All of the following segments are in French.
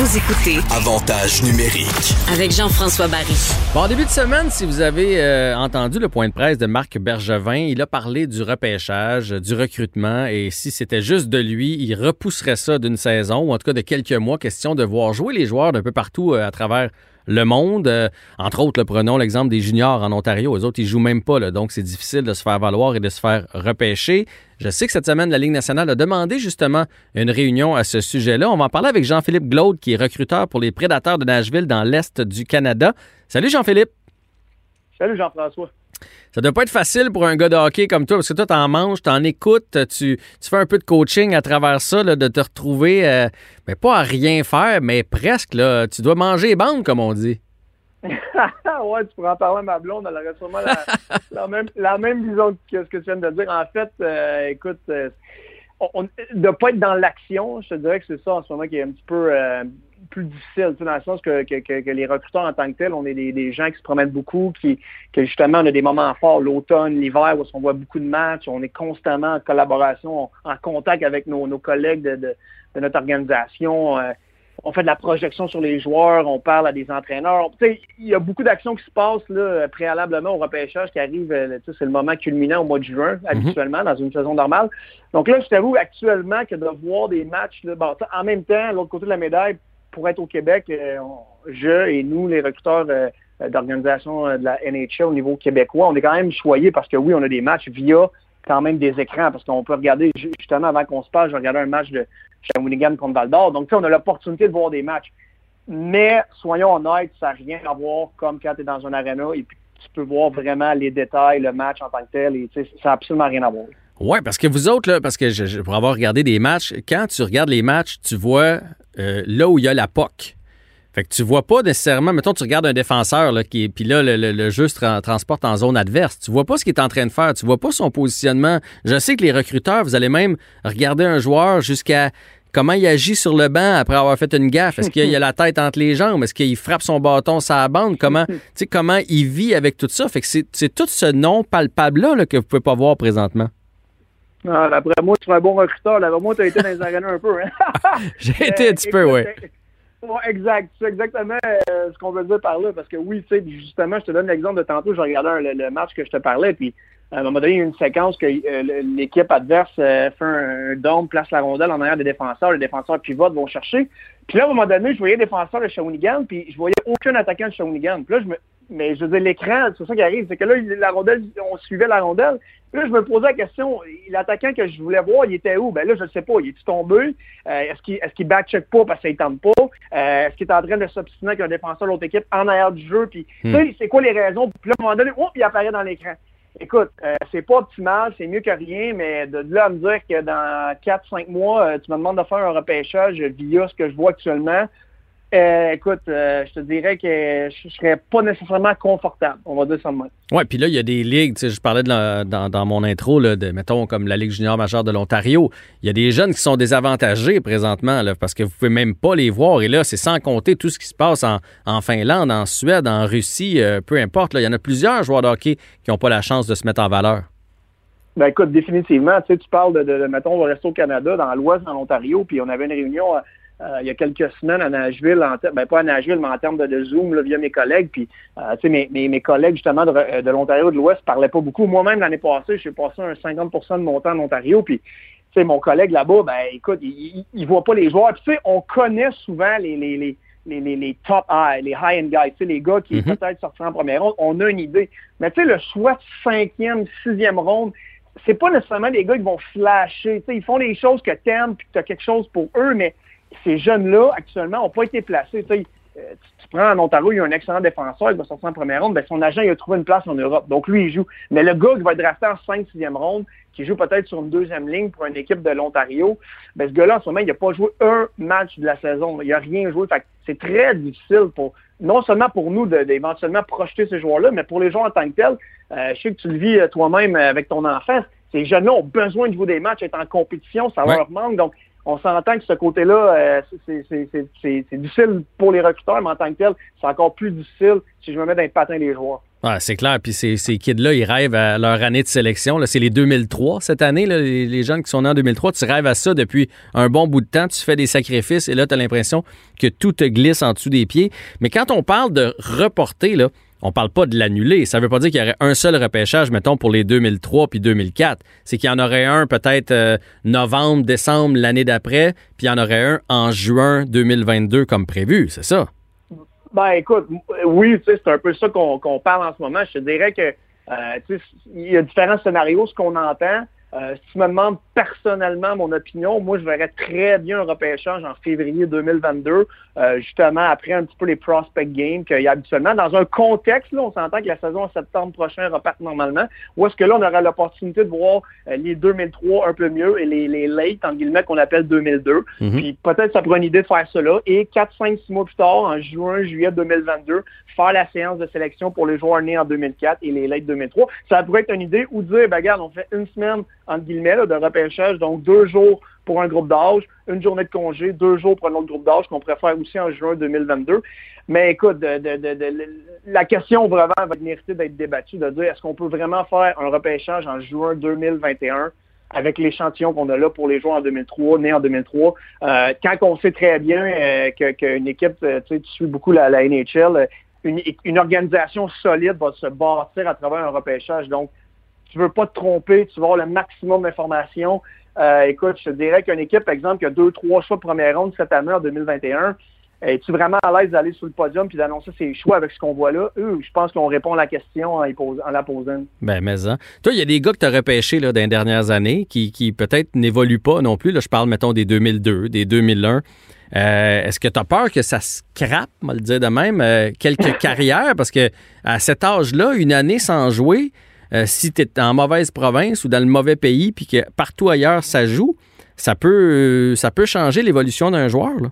Vous écoutez Avantage numérique. avec Jean-François Barry. Bon, en début de semaine, si vous avez euh, entendu le point de presse de Marc Bergevin, il a parlé du repêchage, du recrutement, et si c'était juste de lui, il repousserait ça d'une saison, ou en tout cas de quelques mois, question de voir jouer les joueurs d'un peu partout euh, à travers le monde. Euh, entre autres, là, prenons l'exemple des juniors en Ontario. Les autres, ils jouent même pas, là, donc c'est difficile de se faire valoir et de se faire repêcher. Je sais que cette semaine, la Ligue nationale a demandé justement une réunion à ce sujet-là. On va en parler avec Jean-Philippe Glaude, qui est recruteur pour les Prédateurs de Nashville dans l'Est du Canada. Salut Jean-Philippe. Salut Jean-François. Ça doit pas être facile pour un gars de hockey comme toi, parce que toi, t'en manges, t'en écoutes, tu, tu fais un peu de coaching à travers ça, là, de te retrouver, euh, mais pas à rien faire, mais presque, là. Tu dois manger bande, comme on dit. ouais, tu pourrais en parler à ma blonde, elle aurait sûrement la, la même, la même vision que ce que tu viens de dire. En fait, euh, écoute, euh, on, de pas être dans l'action, je te dirais que c'est ça en ce moment qui est un petit peu euh, plus difficile, tu sais, dans le sens que, que, que, que les recruteurs en tant que tels, on est des, des gens qui se promènent beaucoup, qui que justement on a des moments forts, l'automne, l'hiver, où on voit beaucoup de matchs, on est constamment en collaboration, en contact avec nos, nos collègues de, de, de notre organisation. On fait de la projection sur les joueurs, on parle à des entraîneurs. Tu sais, il y a beaucoup d'actions qui se passent là, préalablement au repêchage qui arrive, euh, tu sais, c'est le moment culminant au mois de juin, habituellement, dans une saison normale. Donc là, je t'avoue actuellement que de voir des matchs, là, bon, en même temps, l'autre côté de la médaille, pour être au Québec, euh, je et nous, les recruteurs euh, d'organisation euh, de la NHL au niveau québécois, on est quand même choyés parce que oui, on a des matchs via quand même des écrans, parce qu'on peut regarder, ju- justement, avant qu'on se passe, je regardais un match de Shawinigan contre Val d'Or. Donc, on a l'opportunité de voir des matchs. Mais, soyons honnêtes, ça n'a rien à voir comme quand tu es dans un arena et puis tu peux voir vraiment les détails, le match en tant que tel, et ça n'a absolument rien à voir. Ouais, parce que vous autres, là, parce que je- pour avoir regardé des matchs, quand tu regardes les matchs, tu vois euh, là où il y a la POC. Fait que tu vois pas nécessairement, mettons, tu regardes un défenseur, là, qui est, puis là, le, le- le jeu se tra- transporte en zone adverse. Tu vois pas ce qu'il est en train de faire. Tu vois pas son positionnement. Je sais que les recruteurs, vous allez même regarder un joueur jusqu'à comment il agit sur le banc après avoir fait une gaffe. Est-ce qu'il y a la tête entre les jambes? Est-ce qu'il frappe son bâton la bande? Comment, tu sais, comment il vit avec tout ça? Fait que c'est tout ce non palpable-là là, que vous pouvez pas voir présentement. Ah, D'après moi, tu es un bon recruteur. D'après moi, tu as été dans les arenas un peu. Hein? J'ai été un petit peu, oui. Ouais, exact. C'est exactement euh, ce qu'on veut dire par là. Parce que oui, tu sais, justement, je te donne l'exemple de tantôt, je regardais le, match que je te parlais, puis à un moment donné, il y a une séquence que euh, l'équipe adverse euh, fait un, un dôme, place la rondelle en arrière des défenseurs, les défenseurs pivotent, vont chercher. Puis là, à un moment donné, je voyais les défenseurs de Shawinigan, puis je voyais aucun attaquant de Shawinigan. Puis là, je me... Mais je veux dire, l'écran, c'est ça qui arrive, c'est que là, la rondelle, on suivait la rondelle. Puis là, je me posais la question, l'attaquant que je voulais voir, il était où? Ben là, je ne sais pas. Il est tombé? Euh, est-ce qu'il est-ce qu'il back-check pas parce qu'il ne tente pas? Euh, est-ce qu'il est en train de s'obstiner avec un défenseur de l'autre équipe en arrière du jeu? Puis, sais, c'est quoi les raisons? Puis là, à un moment donné, oh, il apparaît dans l'écran. Écoute, euh, c'est pas optimal, c'est mieux que rien, mais de là à me dire que dans 4-5 mois, euh, tu me demandes de faire un repêchage via ce que je vois actuellement, euh, écoute, euh, je te dirais que je serais pas nécessairement confortable. On va dire ça de même. Oui, puis là, il y a des ligues, tu sais, je parlais de la- dans, dans mon intro, là, de, mettons, comme la Ligue junior majeure de l'Ontario. Il y a des jeunes qui sont désavantagés présentement, là, parce que vous pouvez même pas les voir. Et là, c'est sans compter tout ce qui se passe en, en Finlande, en Suède, en Russie, euh, peu importe. là. Il y en a plusieurs joueurs de hockey qui n'ont pas la chance de se mettre en valeur. Ben écoute, définitivement, tu sais, tu parles de, de, de, mettons, le Resto Canada dans l'Ouest, dans l'Ontario, puis on avait une réunion il y a quelques semaines à Nashville, en ben pas à Nashville, mais en termes de, de Zoom, là, via mes collègues, puis euh, tu sais, mes, mes, mes collègues justement de, euh, de l'Ontario de l'Ouest parlaient pas beaucoup. Moi-même, l'année passée, j'ai passé un 50% de mon temps en Ontario, puis tu sais, mon collègue là-bas, ben écoute, il, il, il voit pas les joueurs. Puis tu sais, on connaît souvent les, les, les les, les, les top high, les high-end guys, tu sais, les gars qui Mhm. peut-être sortiront en première ronde, on a une idée. Mais tu sais, le choix de cinquième, sixième ronde, c'est pas nécessairement des gars qui vont flasher. ils font des choses que t'aimes puis que tu as quelque chose pour eux, mais ces jeunes-là, actuellement, n'ont pas été placés. Euh, tu, prends en Ontario, il y a un excellent défenseur, il va sortir en première ronde, ben, son agent il a trouvé une place en Europe. Donc lui, il joue. Mais le gars qui va être drafté en 5 6e ronde, qui joue peut-être sur une deuxième ligne pour une équipe de l'Ontario, ben, ce gars-là, en ce moment, il n'a pas joué un match de la saison. Il n'a rien joué. c'est très difficile pour, non seulement pour nous d'éventuellement projeter ces joueurs-là, mais pour les joueurs en tant que tels. Euh, je sais que tu le vis euh, toi-même avec ton enfant. Ces jeunes-là ont besoin de jouer des matchs, être en compétition, ça leur manque. Donc, on s'entend que ce côté-là, euh, c'est difficile pour les recruteurs, mais en tant que tel, c'est encore plus difficile si je me mets dans les patins des joueurs. Ah, c'est clair. Puis ces, kids-là, ils rêvent à leur année de sélection. C'est les 2003 cette année, les, jeunes qui sont nés en 2003. Tu rêves à ça depuis un bon bout de temps. Tu fais des sacrifices et là, tu as l'impression que tout te glisse en dessous des pieds. Mais quand on parle de reporter, là, on parle pas de l'annuler. Ça veut pas dire qu'il y aurait un seul repêchage, mettons, pour les 2003 puis 2004. C'est qu'il y en aurait un peut-être euh, novembre, décembre l'année d'après, puis il y en aurait un en juin 2022 comme prévu, c'est ça? Ben écoute, oui, c'est un peu ça qu'on parle en ce moment. Je dirais que euh, il y a différents scénarios, ce qu'on entend. Euh, si tu me demandes personnellement mon opinion, moi, je verrais très bien un repêchage en février 2022, euh, justement après un petit peu les prospect games qu'il y a habituellement. Dans un contexte, là, on s'entend que la saison en septembre prochain repart normalement, ou est-ce que là, on aura l'opportunité de voir euh, les 2003 un peu mieux et les, les late, en guillemets, qu'on appelle 2002. Mhm. Puis peut-être ça pourrait une idée de faire cela. Et 4, 5, 6 mois plus tard, en juin, juillet 2022, faire la séance de sélection pour les joueurs nés en 2004 et les late 2003. Ça pourrait être une idée ou dire, ben, regarde, on fait une semaine entre guillemets, de repêchage. Donc, deux jours pour un groupe d'âge, une journée de congé, deux jours pour un autre groupe d'âge qu'on pourrait faire aussi en juin 2022. Mais écoute, la question vraiment va mériter d'être débattue, de dire est-ce qu'on peut vraiment faire un repêchage en juin 2021 avec l'échantillon qu'on a là pour les joueurs en 2003, nés en 2003. Euh, quand on sait très bien euh, qu'une équipe, euh, tu sais, tu suis beaucoup la, NHL, une, une, organisation solide va se bâtir à travers un repêchage. Donc, tu veux pas te tromper, tu veux avoir le maximum d'informations. Euh, écoute, je te dirais qu'une équipe, par exemple, qui a deux, trois choix de première ronde cette année en 2021, es-tu vraiment à l'aise d'aller sur le podium puis d'annoncer ses choix avec ce qu'on voit là? Eux, je pense qu'on répond à la question en, la posant. Ben, mais hein. Toi, il y a des gars que tu as repêchés là, dans les dernières années qui, qui peut-être n'évoluent pas non plus. Là, je parle, mettons, des 2002, des 2001. Euh, est-ce que tu as peur que ça scrape, on va le dire de même, euh, quelques carrières? Parce que à cet âge-là, une année sans jouer, euh, si tu es en mauvaise province ou dans le mauvais pays, puis que partout ailleurs ça joue, ça peut, ça peut changer l'évolution d'un joueur.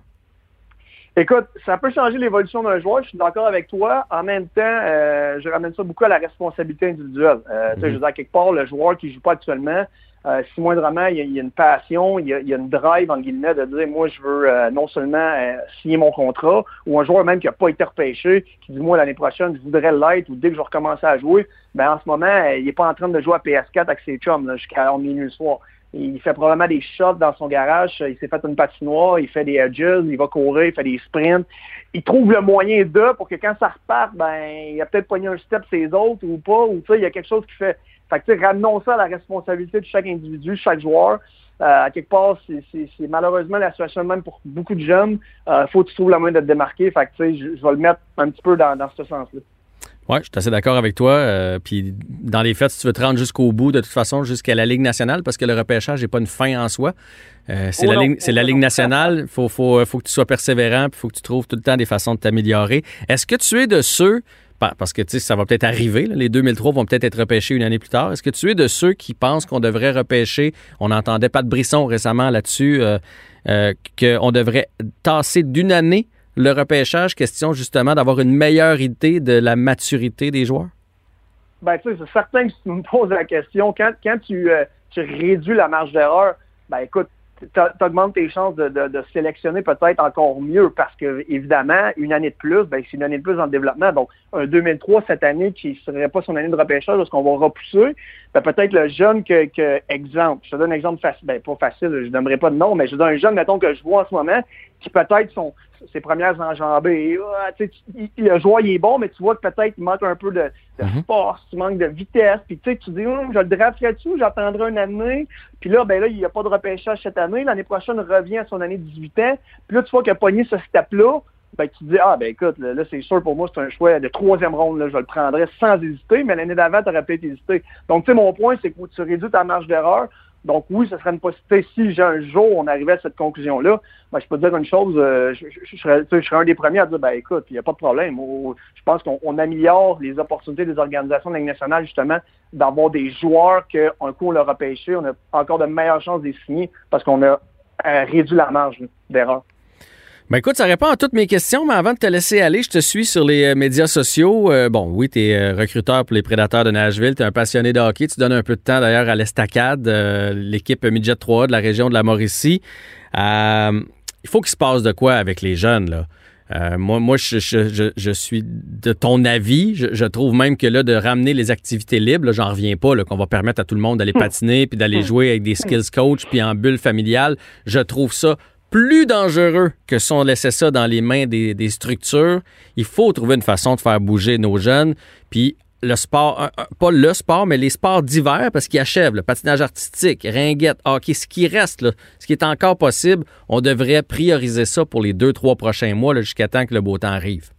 Écoute, ça peut changer l'évolution d'un joueur, je suis d'accord avec toi. En même temps, euh, je ramène ça beaucoup à la responsabilité individuelle. Euh, Je veux dire, quelque part, le joueur qui ne joue pas actuellement, euh, si moindrement il y, a, une passion, il y a, une drive, en guillemets, de dire, moi, je veux euh, non seulement euh, signer mon contrat, ou un joueur même qui n'a pas été repêché, qui dit, moi, l'année prochaine, je voudrais l'être, ou dès que je vais recommencer à jouer, ben en ce moment, il n'est pas en train de jouer à PS4 avec ses chums jusqu'à minuit le soir. Il fait probablement des shots dans son garage, il s'est fait une patinoire, il fait des edges, il va courir, il fait des sprints. Il trouve le moyen de pour que quand ça reparte, ben il a peut-être pogné un step ses autres ou pas, ou il y a quelque chose qui fait fait que, ramenons ça à la responsabilité de chaque individu, chaque joueur. Euh, à quelque part, c'est malheureusement la situation même pour beaucoup de jeunes. Il euh, faut que tu trouves la moyen de te démarquer. Fait que, je, je vais le mettre un petit peu dans, dans ce sens-là. Oui, je suis assez d'accord avec toi. Euh, puis dans les faits, si tu veux te rendre jusqu'au bout, de toute façon, jusqu'à la Ligue nationale, parce que le repêchage n'est pas une fin en soi. Euh, c'est la, oh Ligue, c'est la Ligue nationale. Il faut, faut, faut que tu sois persévérant, il faut que tu trouves tout le temps des façons de t'améliorer. Est-ce que tu es de ceux parce que ça va peut-être arriver. les 2003 vont peut-être être repêchés une année plus tard. Est-ce que tu es de ceux qui pensent qu'on devrait repêcher, on entendait pas de Brisson récemment là-dessus, euh, euh, qu'on devrait tasser d'une année le repêchage, question justement d'avoir une meilleure idée de la maturité des joueurs? Ben, tu sais, c'est certain que si tu me poses la question, quand, quand tu, euh, tu réduis la marge d'erreur, ben écoute, tu augmentes tes chances de, de, sélectionner peut-être encore mieux parce que, évidemment, une année de plus, ben, c'est une année de plus dans le développement. Donc, un 2003 cette année qui ne serait pas son année de repêchage parce qu'on va repousser, ben, peut-être le jeune que, que, exemple, je te donne un exemple facile, ben, pas facile, je ne donnerai pas de nom, mais je donne un jeune, mettons, que je vois en ce moment, qui peut-être sont ses premières enjambées. Ah, le joueur, il est bon, mais tu vois que peut-être il manque un peu de, mhm. force, il manque de vitesse. Puis tu dis, hum, je le drafterai dessus, j'attendrai une année. Puis là, ben là, il n'y a pas de repêchage cette année. L'année prochaine, il revient à son année de 18 ans. Puis là, tu vois qu'il a pogné ce step-là. ben, tu te dis, ah, ben écoute, là, là, c'est sûr pour moi, c'est un choix de troisième ronde, là, je le prendrais sans hésiter, mais l'année d'avant, tu aurais peut-être hésité. Donc, tu sais, mon point, c'est que tu réduis ta marge d'erreur. Donc, oui, ce serait une possibilité. Si un jour on arrivait à cette conclusion-là, ben, je peux te dire une chose, euh, je, je- je serais, je serais un des premiers à dire, ben écoute, il n'y a pas de problème. Je pense qu'on on améliore les opportunités des organisations de justement, d'avoir des joueurs qu'un coup on leur a pêché, on a encore de meilleures chances de les signer parce qu'on a euh, réduit la marge d'erreur. Ben écoute, ça répond à toutes mes questions, mais avant de te laisser aller, je te suis sur les euh, médias sociaux. Euh, bon, oui, tu es recruteur pour les Prédateurs de Nashville, tu es un passionné de hockey, tu donnes un peu de temps d'ailleurs à l'Estacade, euh, l'équipe Midget 3 de la région de la Mauricie. Euh, il faut qu'il se passe de quoi avec les jeunes, là? Euh, moi, moi je, je- je- je suis de ton avis. Je, trouve même que là, de ramener les activités libres, j'en reviens pas, là, qu'on va permettre à tout le monde d'aller patiner puis d'aller jouer avec des skills coach puis en bulle familiale. Je trouve ça plus dangereux que si on laissait ça dans les mains des, des structures. Il faut trouver une façon de faire bouger nos jeunes. Puis le sport, pas le sport, mais les sports d'hiver, parce qu'ils achèvent, le patinage artistique, ringuette, hockey, ce qui reste, ce qui est encore possible, on devrait prioriser ça pour les deux, trois prochains mois, jusqu'à temps que le beau temps arrive.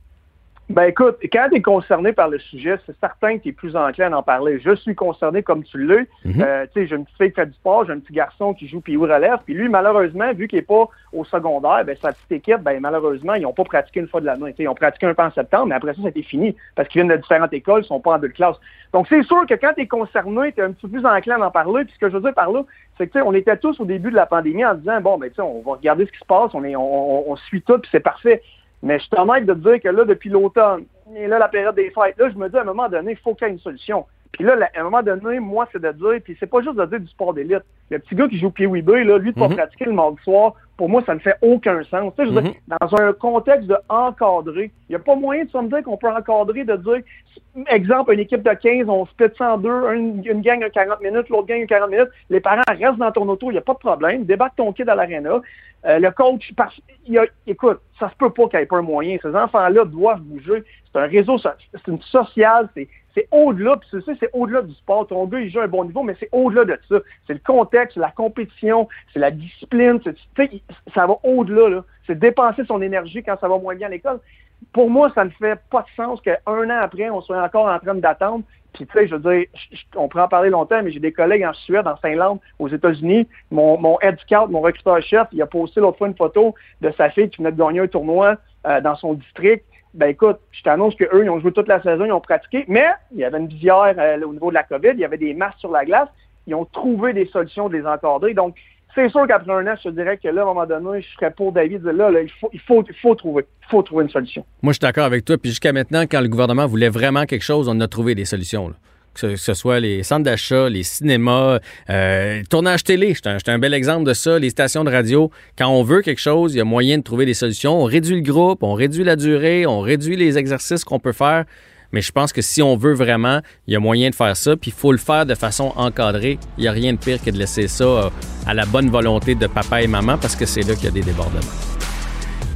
Ben écoute, quand tu es concerné par le sujet, c'est certain que tu es plus enclin à en parler. Je suis concerné comme tu l'es. Mhm. Euh, tu sais, j'ai une petite fille qui fait du sport, j'ai un petit garçon qui joue puis relève. Puis lui, malheureusement, vu qu'il n'est pas au secondaire, ben sa petite équipe, ben malheureusement, ils n'ont pas pratiqué une fois de l'année. Tu sais, Ils ont pratiqué un peu en septembre, mais après ça, c'était fini. Parce qu'ils viennent de différentes écoles, ils sont pas en deux classes. Donc c'est sûr que quand tu es concerné, tu es un petit peu plus enclin à en parler. Puis ce que je veux dire par là, c'est que tu sais, on était tous au début de la pandémie en disant bon ben tu sais, on va regarder ce qui se passe, on est on, on- on suit tout, puis c'est parfait. Mais je suis honnête de dire que là, depuis l'automne, et là, la période des fêtes, là, je me dis à un moment donné, il faut qu'il y ait une solution. Puis là, à un moment donné, moi, c'est de dire, puis c'est pas juste de dire du sport d'élite. Le petit gars qui joue pied oui là, lui, de pas Mhm. pratiquer le mardi soir, pour moi, ça ne fait aucun sens. Tu sais, je veux dire, dans un contexte de encadrer, il n'y a pas moyen de se me dire qu'on peut encadrer, de dire, exemple, une équipe de 15, on split ça en deux, une, une gang a 40 minutes, l'autre gang a 40 minutes, les parents restent dans ton auto, il n'y a pas de problème, débarque ton kid à l'aréna. Euh, le coach, parce, il y a- écoute, ça se peut pas qu'il n'y ait pas un moyen. Ces enfants-là doivent bouger. C'est un réseau, c'est une sociale, c'est, c'est au-delà, puis c'est ça, c'est au-delà du sport. Ton gars, il joue à un bon niveau, mais c'est au-delà de ça. C'est le contexte, c'est la compétition, c'est la discipline, c'est, ça va au-delà, là. C'est dépenser son énergie quand ça va moins bien à l'école. Pour moi, ça ne fait pas de sens qu'un an après, on soit encore en train d'attendre. Puis, tu sais, je veux dire, on pourrait en parler longtemps, mais j'ai des collègues en Suède, en Finlande, aux États-Unis. Mon, mon head mon recruteur-chef, il a posté l'autre fois une photo de sa fille qui venait de gagner un tournoi euh, dans son district. Ben écoute, je t'annonce qu'eux, ils ont joué toute la saison, ils ont pratiqué, mais il y avait une visière euh, au niveau de la COVID, il y avait des masques sur la glace. Ils ont trouvé des solutions de les encadrer. Donc, c'est sûr qu'après un an, je dirais que là, à un moment donné, je serais pour David de là, là, il, faut, il, faut, il faut trouver. Faut trouver une solution. Moi, je suis d'accord avec toi. Puis jusqu'à maintenant, quand le gouvernement voulait vraiment quelque chose, on a trouvé des solutions. Que ce, soit les centres d'achat, les cinémas, euh, tournage télé. C'est un bel exemple de ça. Les stations de radio. Quand on veut quelque chose, il y a moyen de trouver des solutions. On réduit le groupe, on réduit la durée, on réduit les exercices qu'on peut faire. Mais je pense que si on veut vraiment, il y a moyen de faire ça. Puis il faut le faire de façon encadrée. Il n'y a rien de pire que de laisser ça euh, à la bonne volonté de papa et maman parce que c'est là qu'il y a des débordements.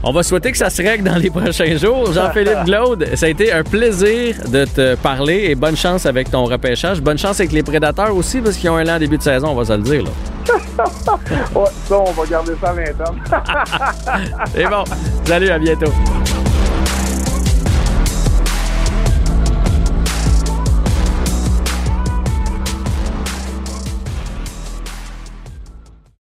On va souhaiter que ça se règle dans les prochains jours. Jean-Philippe Glaude, ça a été un plaisir de te parler et bonne chance avec ton repêchage. Bonne chance avec les prédateurs aussi parce qu'ils ont un lent début de saison, on va se le dire. Là. Ouais, ça, on va garder ça à l'interne. C'est bon. Salut, à bientôt.